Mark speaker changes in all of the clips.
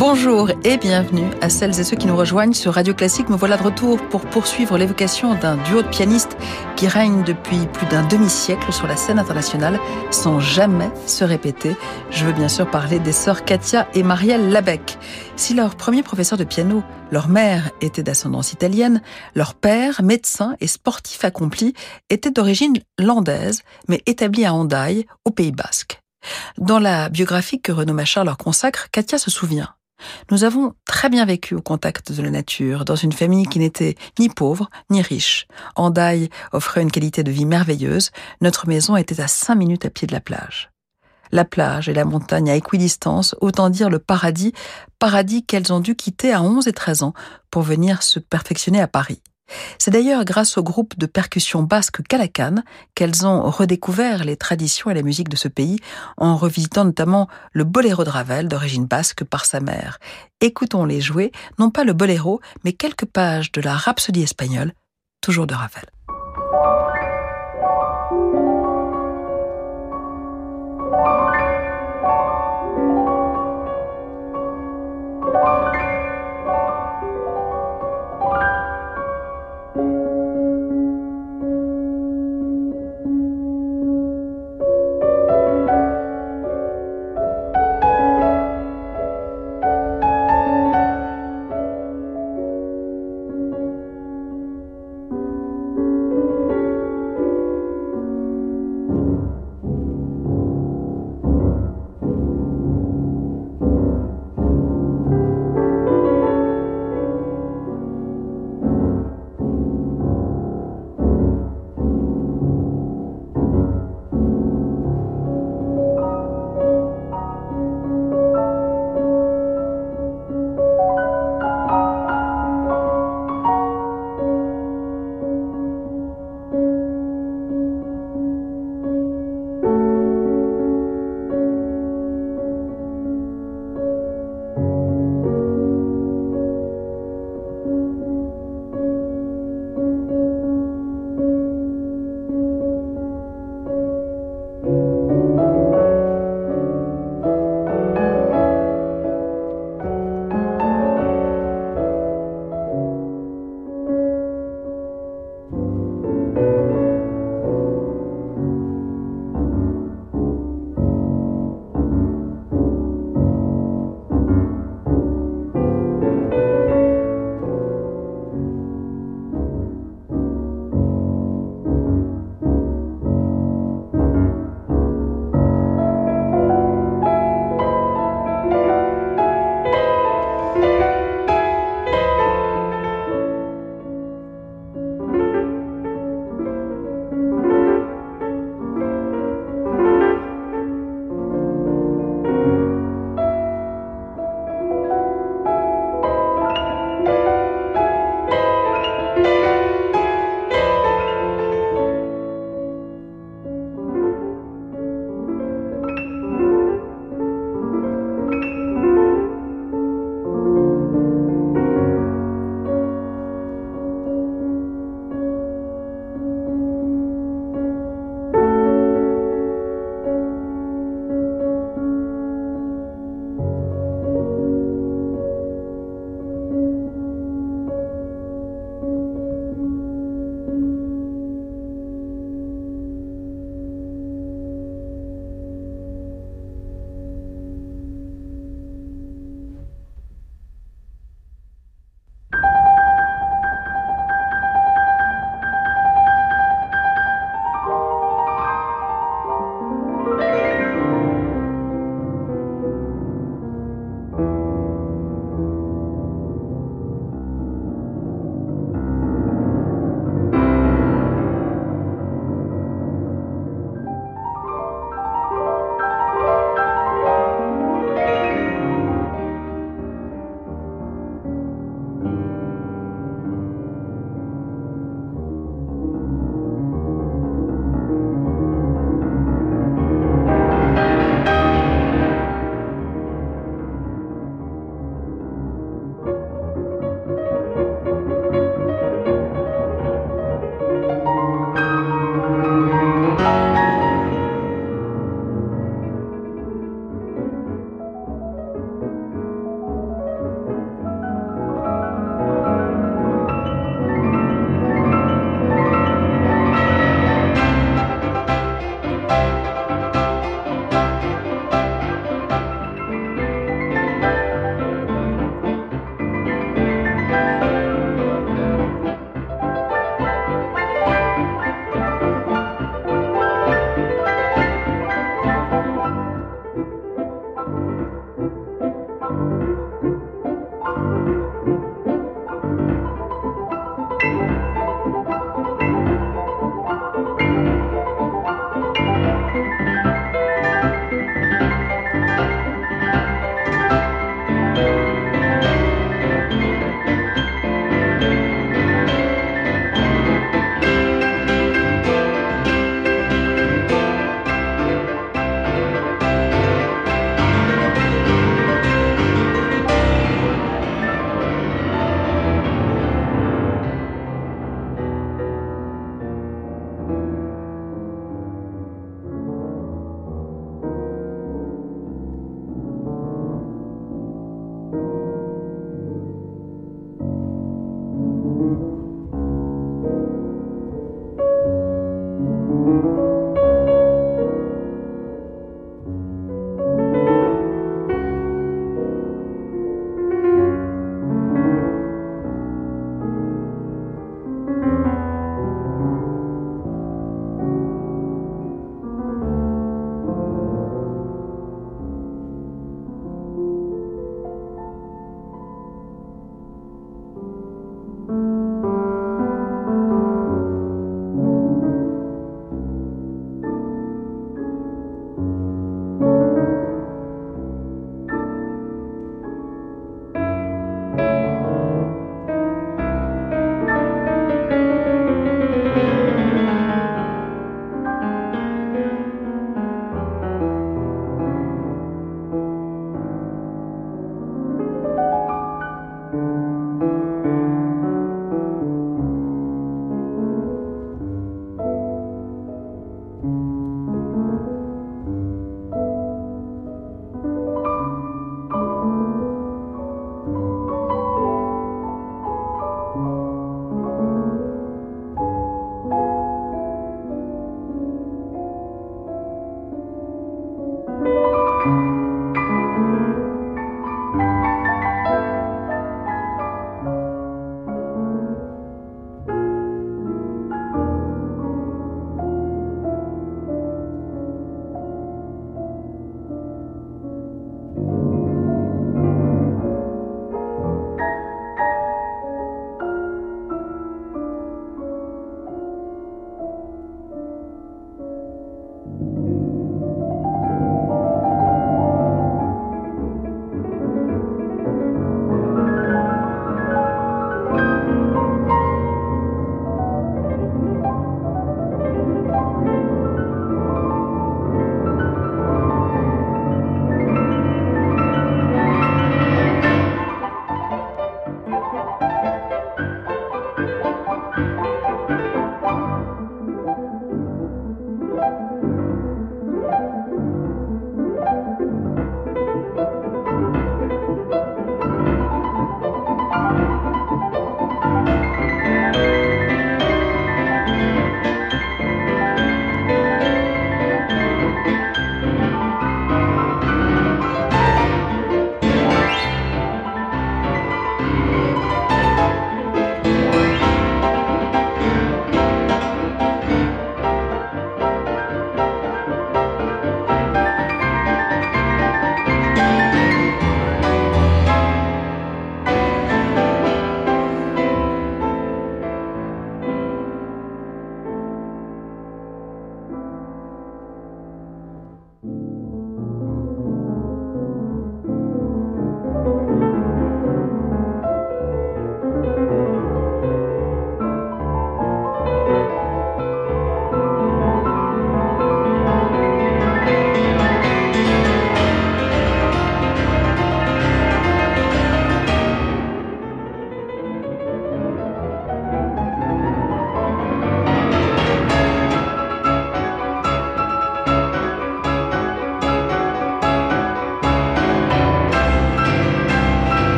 Speaker 1: Bonjour et bienvenue à celles et ceux qui nous rejoignent sur Radio Classique. Me voilà de retour pour poursuivre l'évocation d'un duo de pianistes qui règne depuis plus d'un demi-siècle sur la scène internationale sans jamais se répéter. Je veux bien sûr parler des sœurs Katia et Marielle Labec. Si leur premier professeur de piano, leur mère était d'ascendance italienne, leur père, médecin et sportif accompli, était d'origine landaise mais établi à Hendaye, au Pays Basque. Dans la biographie que Renaud Machard leur consacre, Katia se souvient. Nous avons très bien vécu au contact de la nature, dans une famille qui n'était ni pauvre ni riche. Andaille offrait une qualité de vie merveilleuse. Notre maison était à cinq minutes à pied de la plage. La plage et la montagne à équidistance, autant dire le paradis, paradis qu'elles ont dû quitter à 11 et 13 ans pour venir se perfectionner à Paris. C'est d'ailleurs grâce au groupe de percussion basque Calacan qu'elles ont redécouvert les traditions et la musique de ce pays en revisitant notamment le boléro de Ravel d'origine basque par sa mère. Écoutons-les jouer, non pas le boléro, mais quelques pages de la rhapsodie espagnole, toujours de Ravel.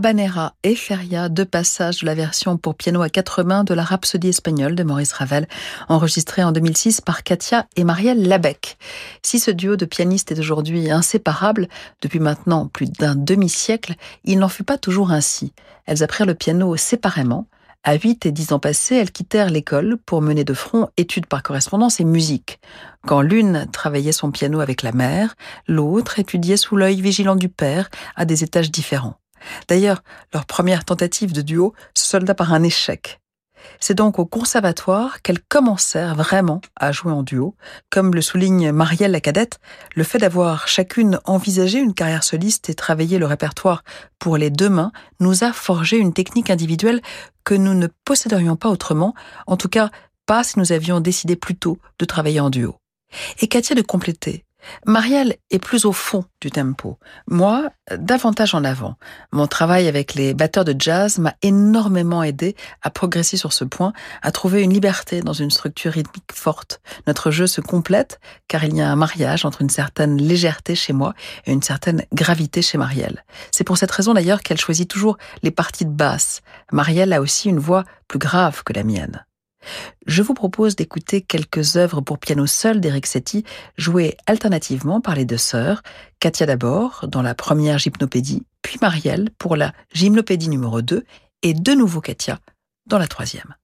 Speaker 1: Habanera et Feria, deux passages de la version pour piano à quatre mains de la Rhapsodie espagnole de Maurice Ravel, enregistrée en 2006 par Katia et Marielle Labec. Si ce duo de pianistes est aujourd'hui inséparable, depuis maintenant plus d'un demi-siècle, il n'en fut pas toujours ainsi. Elles apprirent le piano séparément, à 8 et 10 ans passés, elles quittèrent l'école pour mener de front études par correspondance et musique. Quand l'une travaillait son piano avec la mère, l'autre étudiait sous l'œil vigilant du père à des étages différents. D'ailleurs, leur première tentative de duo se solda par un échec. C'est donc au conservatoire qu'elles commencèrent vraiment à jouer en duo. Comme le souligne Marielle la cadette, le fait d'avoir chacune envisagé une carrière soliste et travaillé le répertoire pour les deux mains nous a forgé une technique individuelle que nous ne posséderions pas autrement, en tout cas pas si nous avions décidé plus tôt de travailler en duo. Et Katia de compléter. Marielle est plus au fond du tempo. Moi, davantage en avant. Mon travail avec les batteurs de jazz m'a énormément aidé à progresser sur ce point, à trouver une liberté dans une structure rythmique forte. Notre jeu se complète car il y a un mariage entre une certaine légèreté chez moi et une certaine gravité chez Marielle. C'est pour cette raison d'ailleurs qu'elle choisit toujours les parties de basse. Marielle a aussi une voix plus grave que la mienne. Je vous propose d'écouter quelques œuvres pour piano seul d'Eric Satie, jouées alternativement par les deux sœurs, Katia d'abord dans la première gymnopédie, puis Marielle pour la gymnopédie numéro 2, et de nouveau Katia dans la troisième.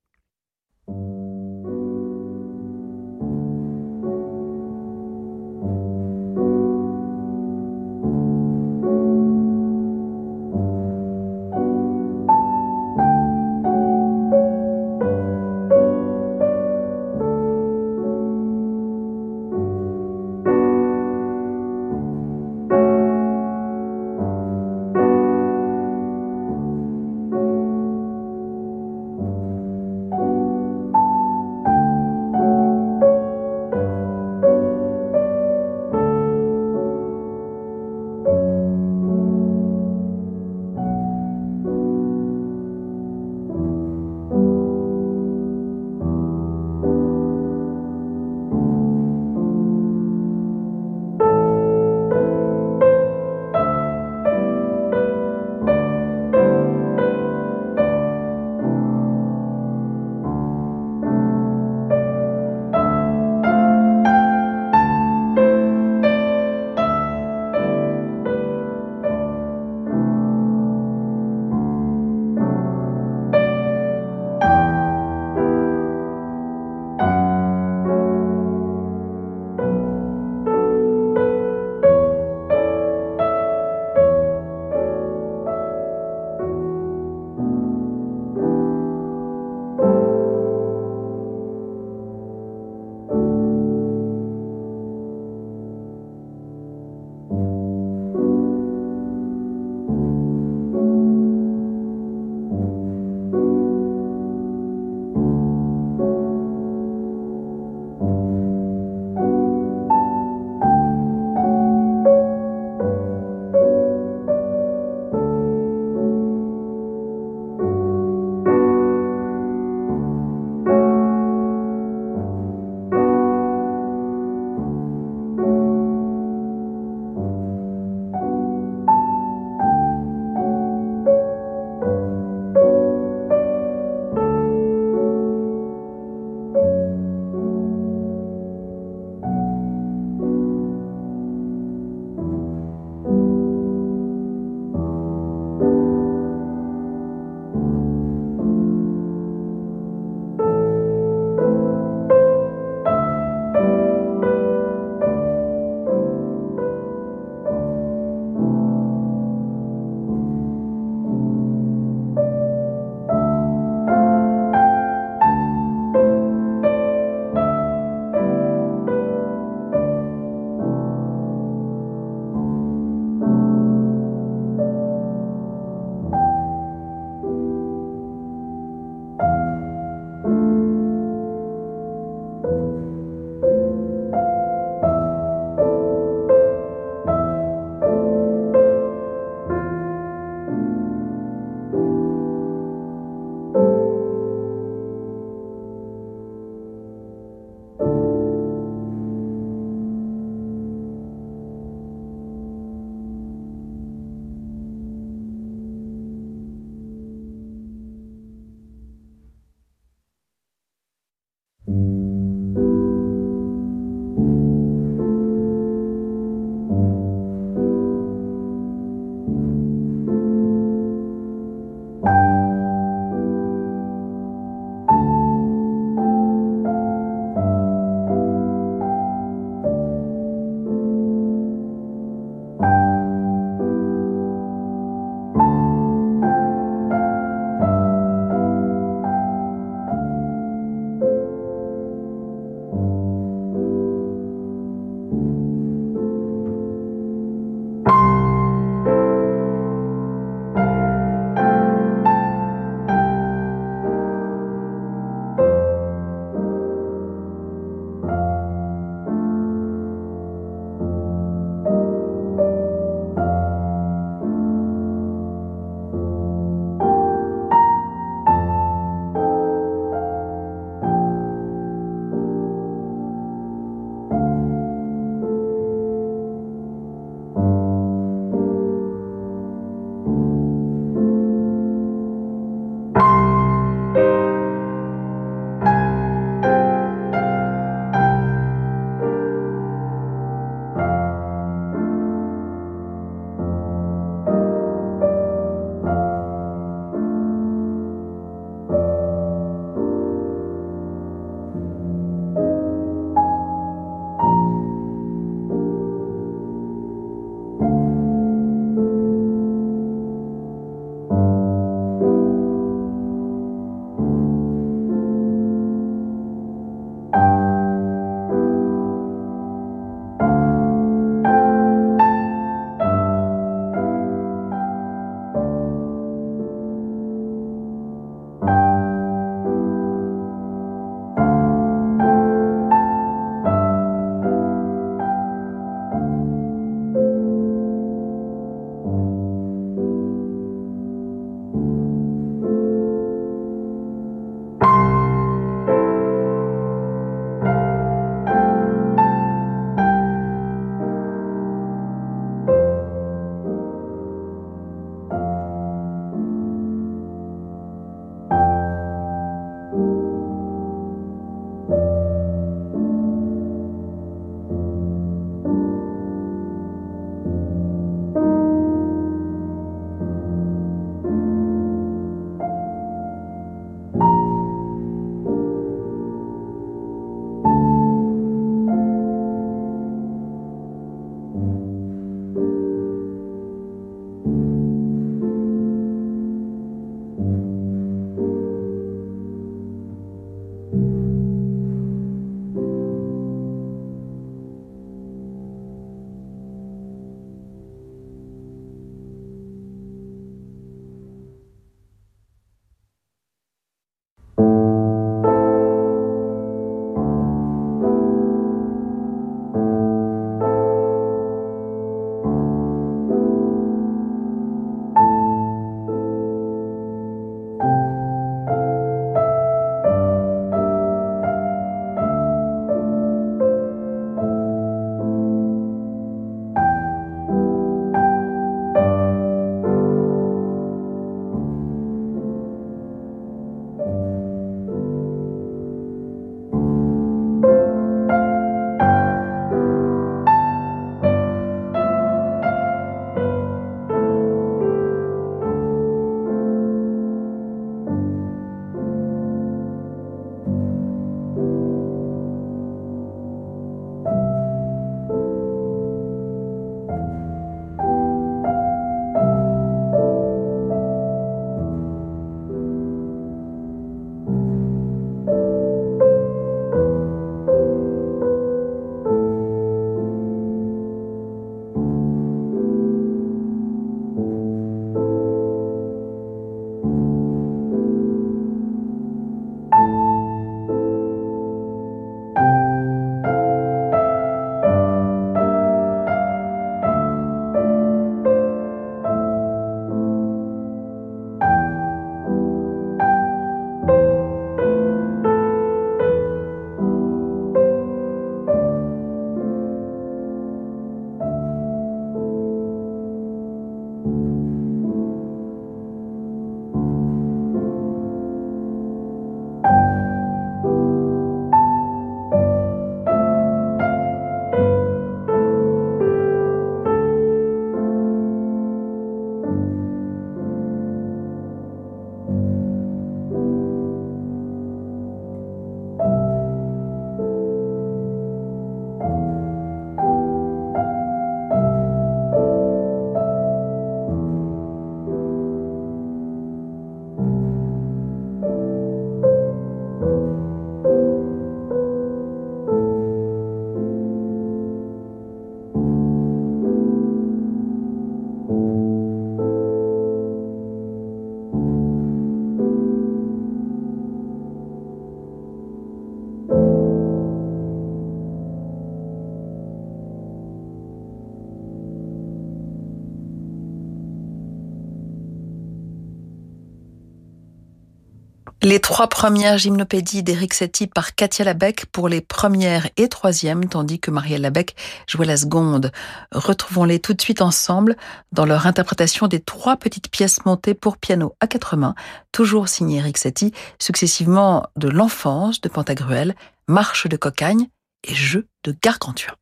Speaker 1: Les trois premières gymnopédies d'Éric Satie par Katia Labec pour les premières et troisièmes, tandis que Marielle Labec jouait la seconde. Retrouvons-les tout de suite ensemble dans leur interprétation des trois petites pièces montées pour piano à quatre mains, toujours signées Éric Satie, successivement de l'enfance de Pantagruel, Marche de Cocagne et Jeu de Gargantua.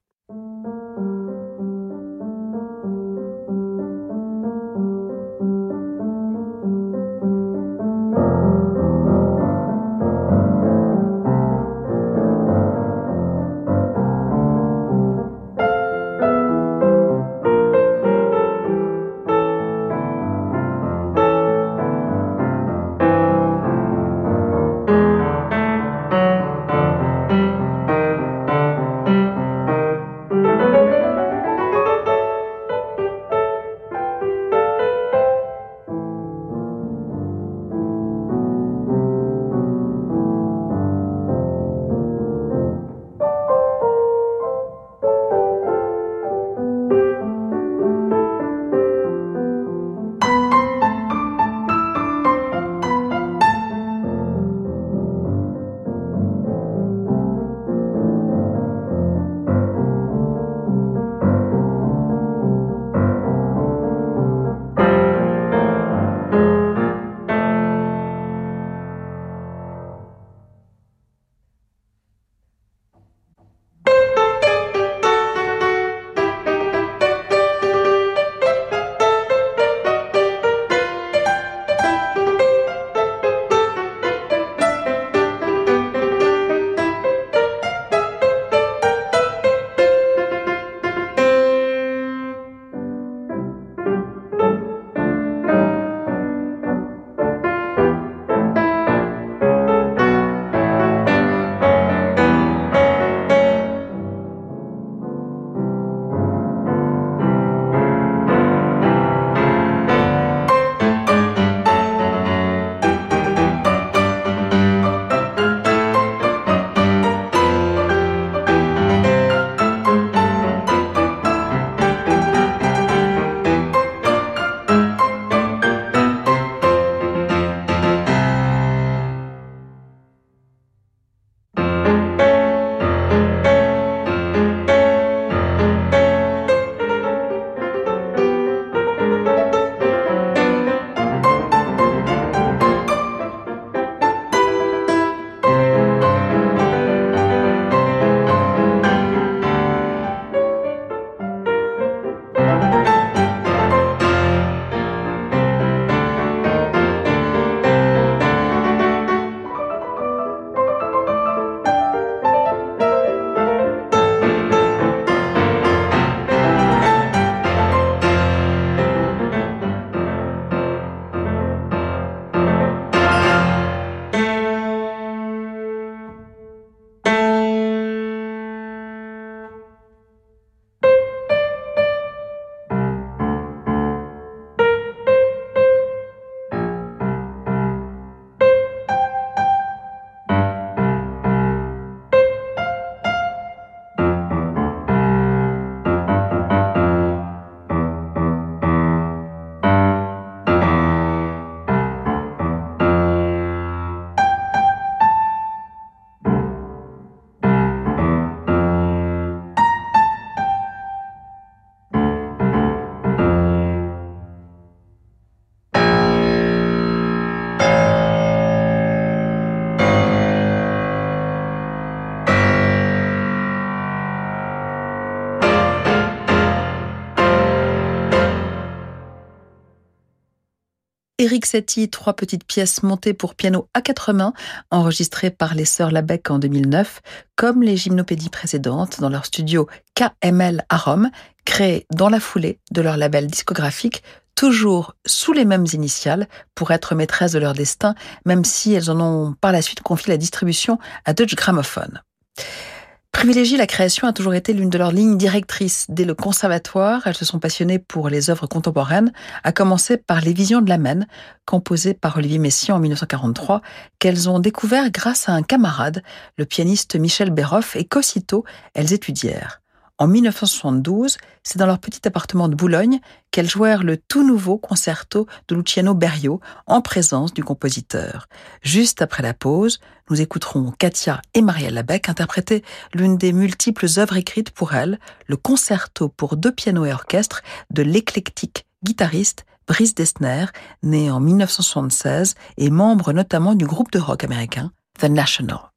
Speaker 1: Éric Satie, trois petites pièces montées pour piano à quatre mains, enregistrées par les sœurs Labec en 2009, comme les gymnopédies précédentes dans leur studio KML à Rome, créé dans la foulée de leur label discographique, toujours sous les mêmes initiales pour être maîtresses de leur destin, même si elles en ont par la suite confié la distribution à Deutsche Grammophon. Privilégier la création a toujours été l'une de leurs lignes directrices. Dès le conservatoire, elles se sont passionnées pour les œuvres contemporaines, à commencer par Les Visions de la Maine, composées par Olivier Messiaen en 1943, qu'elles ont découvert grâce à un camarade, le pianiste Michel Béroff, et qu'aussitôt elles étudièrent. En 1972, c'est dans leur petit appartement de Boulogne qu'elles jouèrent le tout nouveau concerto de Luciano Berio en présence du compositeur. Juste après la pause, nous écouterons Katia et Marielle Labec interpréter l'une des multiples œuvres écrites pour elles, le concerto pour deux pianos et orchestre de l'éclectique guitariste Brice Dessner, né en 1976 et membre notamment du groupe de rock américain The National.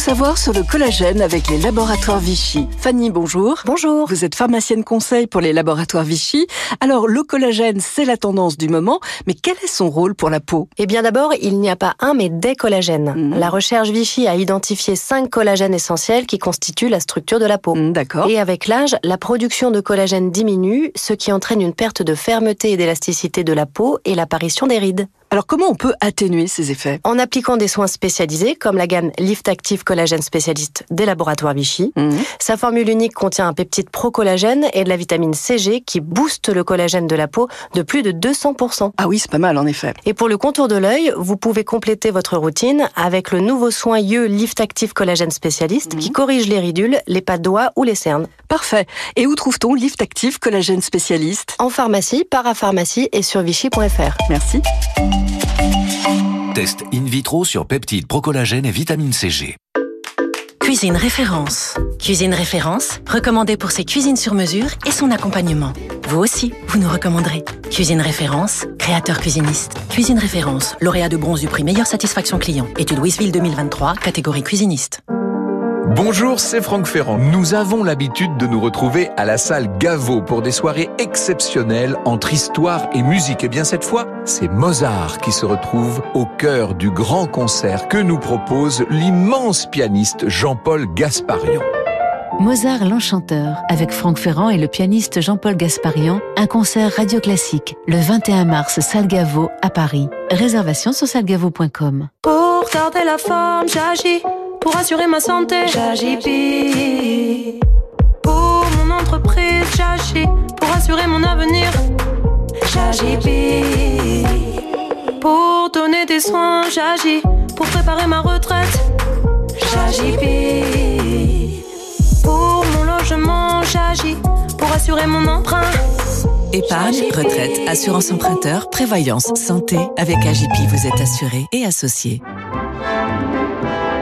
Speaker 2: Savoir sur le collagène avec les laboratoires Vichy. Fanny, bonjour.
Speaker 3: Bonjour.
Speaker 2: Vous êtes pharmacienne conseil pour les laboratoires Vichy. Alors, le collagène, c'est la tendance du moment, mais quel est son rôle pour la peau?
Speaker 3: Eh bien d'abord, il n'y a pas un, mais des collagènes.
Speaker 2: Mhm.
Speaker 3: La recherche Vichy a identifié cinq collagènes essentiels qui constituent la structure de la peau.
Speaker 2: Hmm, D'accord.
Speaker 3: Et avec l'âge, la production de collagène diminue, ce qui entraîne une perte de fermeté et d'élasticité de la peau et l'apparition des rides.
Speaker 2: Alors, comment on peut atténuer ces effets?
Speaker 3: En appliquant des soins spécialisés, comme la gamme Lift Active Collagène Spécialiste des laboratoires Vichy,
Speaker 2: Hmm.
Speaker 3: sa formule unique contient un peptide pro-collagène et de la vitamine CG qui booste le collagène de la peau de plus de 200%.
Speaker 2: Ah oui, c'est pas mal en effet.
Speaker 3: Et pour le contour de l'œil, vous pouvez compléter votre routine avec le nouveau soin Yeux Lift Active Collagène Spécialiste qui corrige les ridules, les pas de doigts ou les cernes.
Speaker 2: Parfait. Et où trouve-t-on Lift Active Collagène Spécialiste?
Speaker 3: En pharmacie, parapharmacie et sur vichy.fr.
Speaker 2: Merci.
Speaker 4: Test in vitro sur peptides, procollagène et vitamine CG.
Speaker 5: Cuisine référence. Cuisine référence, recommandée pour ses cuisines sur mesure et son accompagnement. Vous aussi, vous nous recommanderez. Cuisine référence, créateur cuisiniste. Cuisine référence, lauréat de bronze du prix Meilleure satisfaction client. Étude Wisville 2023, catégorie cuisiniste.
Speaker 6: Bonjour, c'est Franck Ferrand. Nous avons l'habitude de nous retrouver à la salle Gaveau pour des soirées exceptionnelles entre histoire et musique. Et bien cette fois, c'est Mozart qui se retrouve au cœur du grand concert que nous propose l'immense pianiste Jean-Paul Gasparian.
Speaker 7: Mozart l'Enchanteur, avec Franck Ferrand et le pianiste Jean-Paul Gasparian, un concert radio classique, le 21 mars, salle Gaveau, à Paris. Réservation sur salgavo.com.
Speaker 8: Pour garder la forme, j'agis. Pour assurer ma santé, j'agis. Pour mon entreprise, j'agis. Pour assurer mon avenir, j'agis. Pour donner des soins, j'agis. Pour préparer ma retraite, j'agis. Pour mon logement, j'agis. Pour assurer mon emprunt.
Speaker 9: Épargne, retraite, assurance emprunteur, prévoyance, santé. Avec AGP, vous êtes assuré et associé.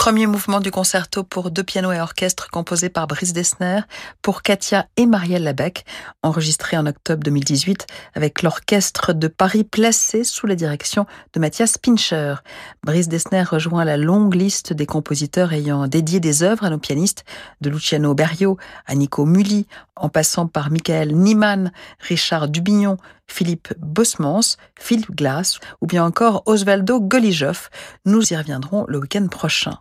Speaker 1: Premier mouvement du concerto pour deux pianos et orchestre composé par Brice Dessner pour Katia et Marielle Labec, enregistré en octobre 2018 avec l'orchestre de Paris placé sous la direction de Mathias Pincher. Brice Dessner rejoint la longue liste des compositeurs ayant dédié des œuvres à nos pianistes, de Luciano Berio à Nico Mulli, en passant par Michael Niemann, Richard Dubignon, Philippe Bosmans, Philippe Glass ou bien encore Osvaldo Golijov. Nous y reviendrons le week-end prochain.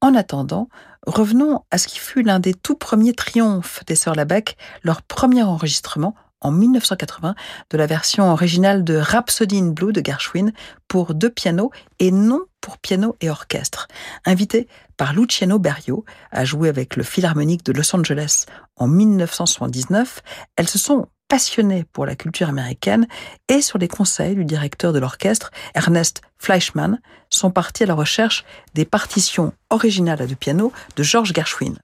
Speaker 1: En attendant, revenons à ce qui fut l'un des tout premiers triomphes des Sœurs Labec, leur premier enregistrement en 1980 de la version originale de Rhapsody in Blue de Gershwin pour deux pianos et non pour piano et orchestre. Invité par Luciano Berio à jouer avec le Philharmonique de Los Angeles en 1979, elles se sont passionnées pour la culture américaine et sur les conseils du directeur de l'orchestre, Ernest Fleischmann, sont partis à la recherche des partitions originales à deux pianos de George Gershwin.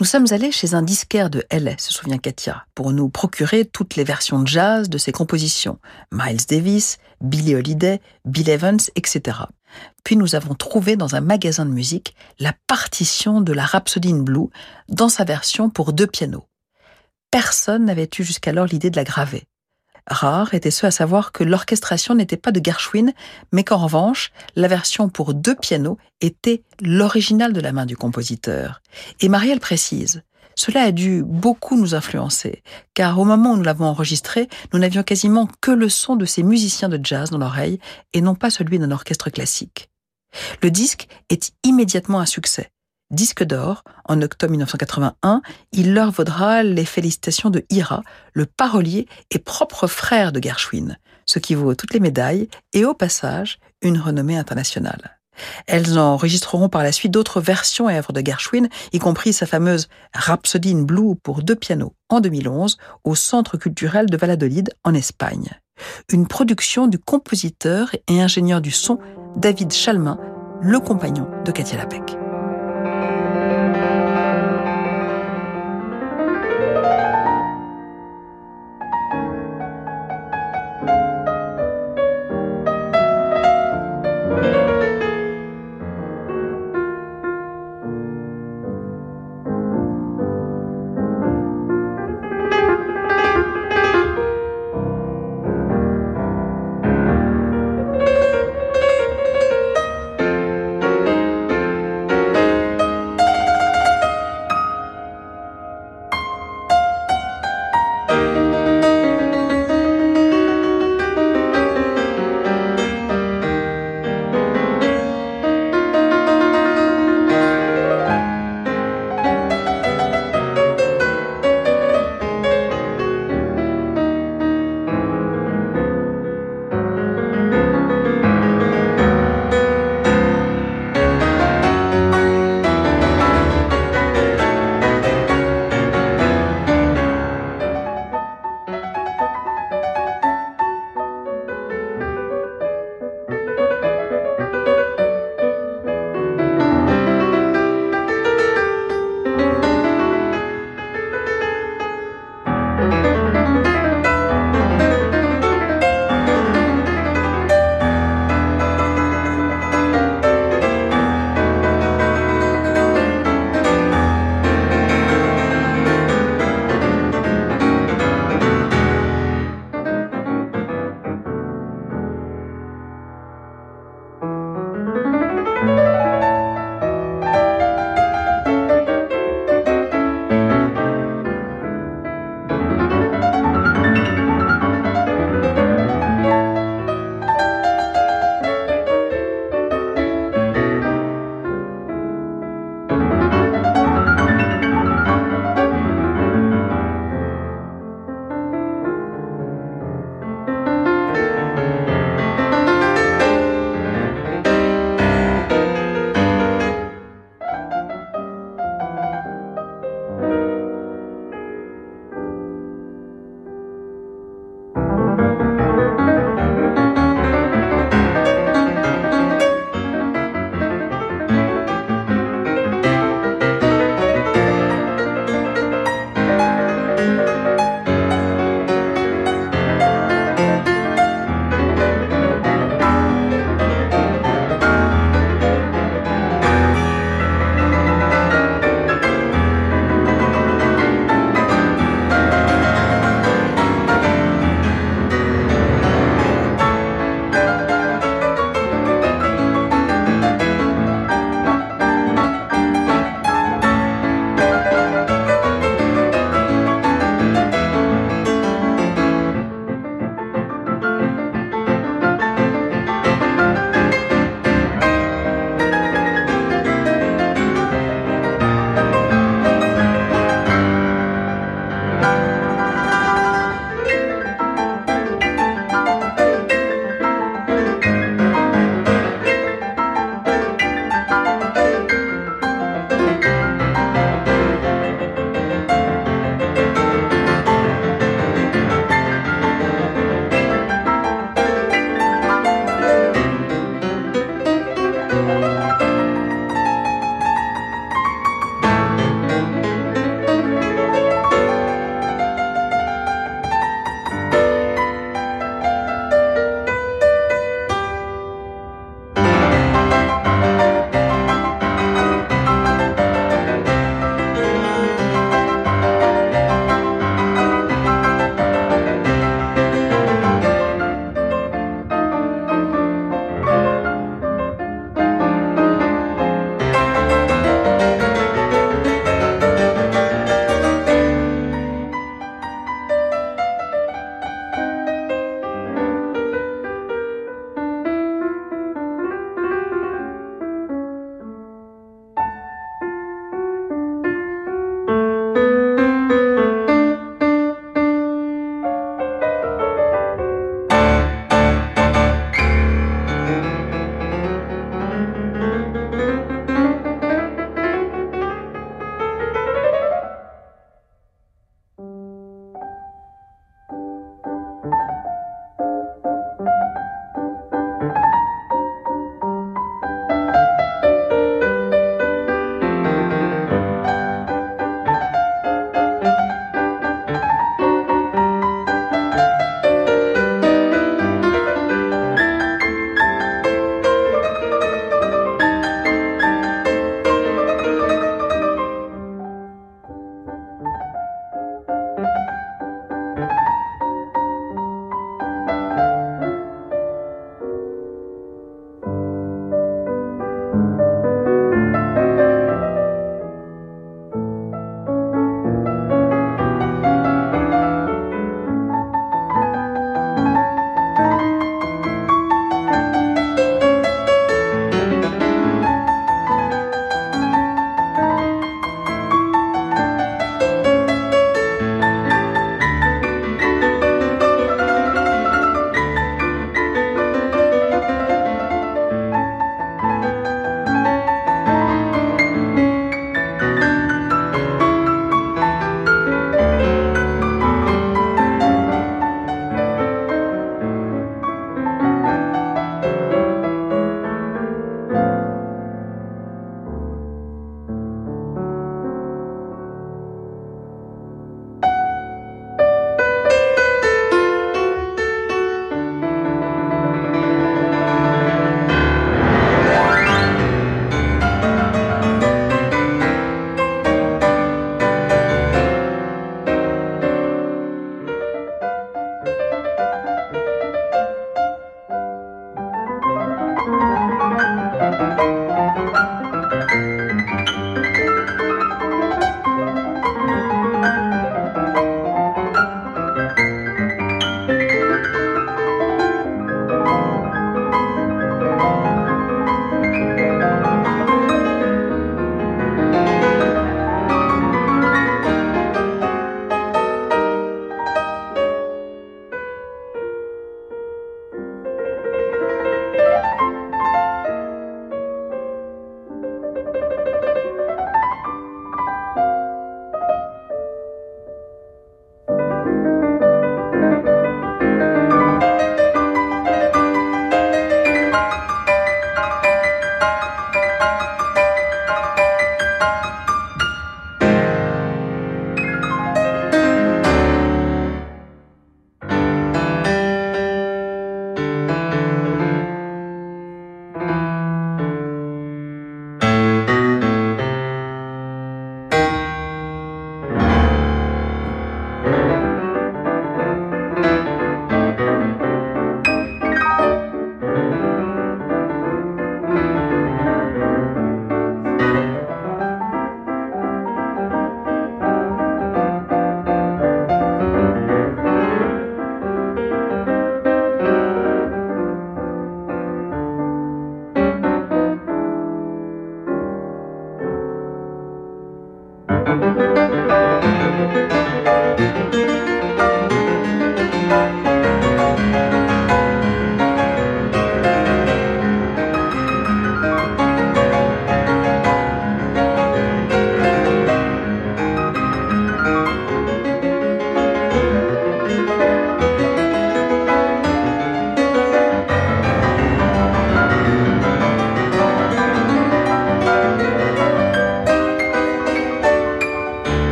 Speaker 1: Nous sommes allés chez un disquaire de LA, se souvient Katia, pour nous procurer toutes les versions de jazz de ses compositions. Miles Davis, Billie Holiday, Bill Evans, etc. Puis nous avons trouvé dans un magasin de musique la partition de la Rhapsody in Blue dans sa version pour deux pianos. Personne n'avait eu jusqu'alors l'idée de la graver. Rares étaient ceux à savoir que l'orchestration n'était pas de Gershwin, mais qu'en revanche, la version pour deux pianos était l'original de la main du compositeur. Et Marielle précise, cela a dû beaucoup nous influencer, car au moment où nous l'avons enregistré, nous n'avions quasiment que le son de ces musiciens de jazz dans l'oreille et non pas celui d'un orchestre classique. Le disque est immédiatement un succès disque d'or en octobre 1981, il leur vaudra les félicitations de Ira, le parolier et propre frère de Gershwin, ce qui vaut toutes les médailles et au passage une renommée internationale. Elles enregistreront par la suite d'autres versions et œuvres de Gershwin, y compris sa fameuse Rhapsody in Blue pour deux pianos en 2011 au Centre culturel de Valladolid en Espagne. Une production du compositeur et ingénieur du son David Chalmin, le compagnon de Katia Lapek.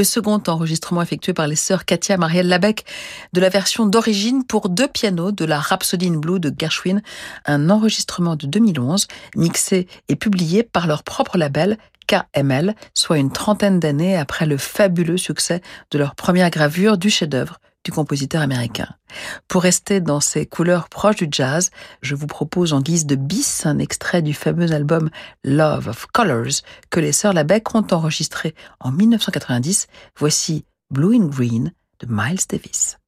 Speaker 1: Le second enregistrement effectué par les sœurs Katia Marielle Labec de la version d'origine pour deux pianos de la Rhapsody in Blue de Gershwin, un enregistrement de 2011 mixé et publié par leur propre label KML, soit une trentaine d'années après le fabuleux succès de leur première gravure du chef-d'œuvre du compositeur américain. Pour rester dans ces couleurs proches du jazz, je vous propose en guise de bis un extrait du fameux album Love of Colors que les sœurs Labec ont enregistré en 1990. Voici Blue and Green de Miles Davis.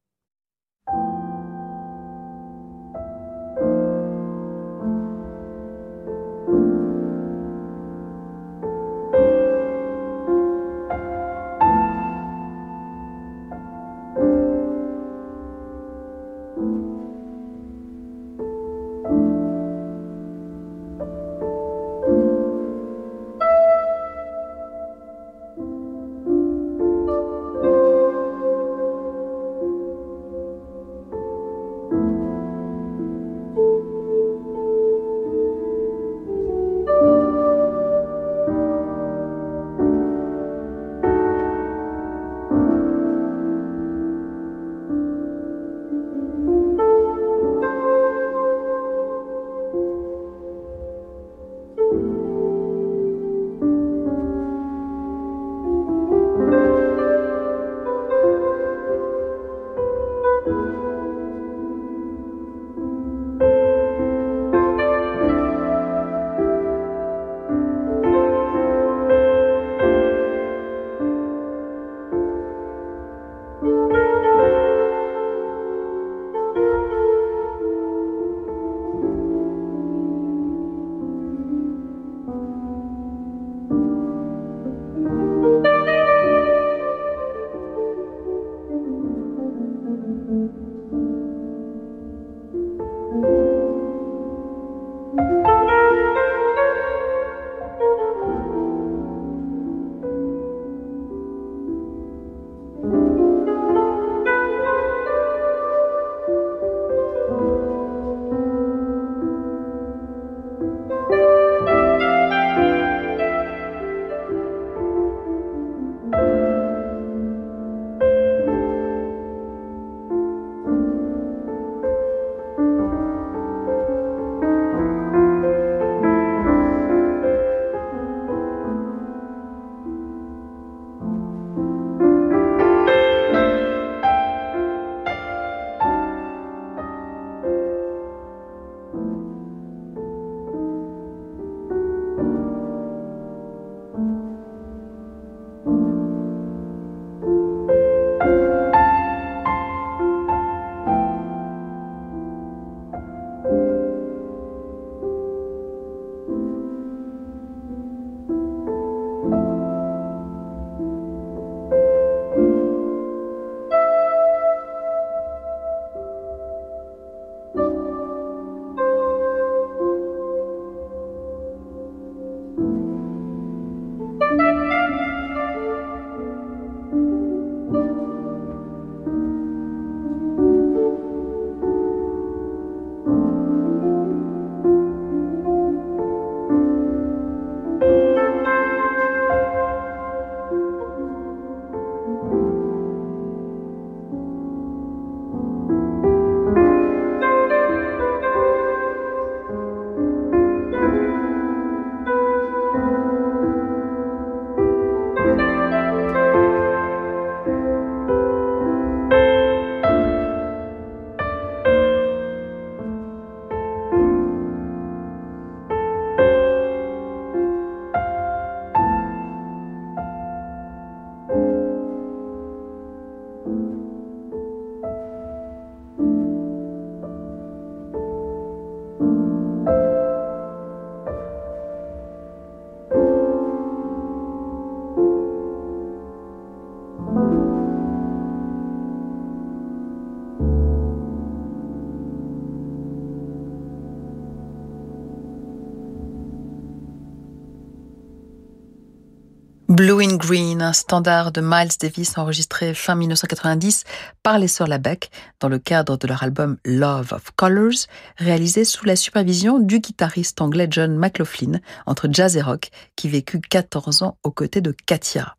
Speaker 1: Blue in Green, un standard de Miles Davis enregistré fin 1990 par les sœurs Labec dans le cadre de leur album Love of Colors, réalisé sous la supervision du guitariste anglais John McLaughlin entre jazz et rock qui vécut 14 ans aux côtés de Katia.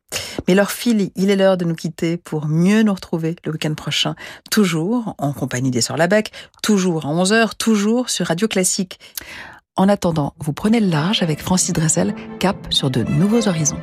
Speaker 1: Mais leur fil, il est l'heure de nous quitter pour mieux nous retrouver le week-end prochain, toujours en compagnie des sœurs Labec, toujours à 11h, toujours sur Radio Classique. En attendant, vous prenez le large avec Francis Dressel, cap sur de nouveaux horizons.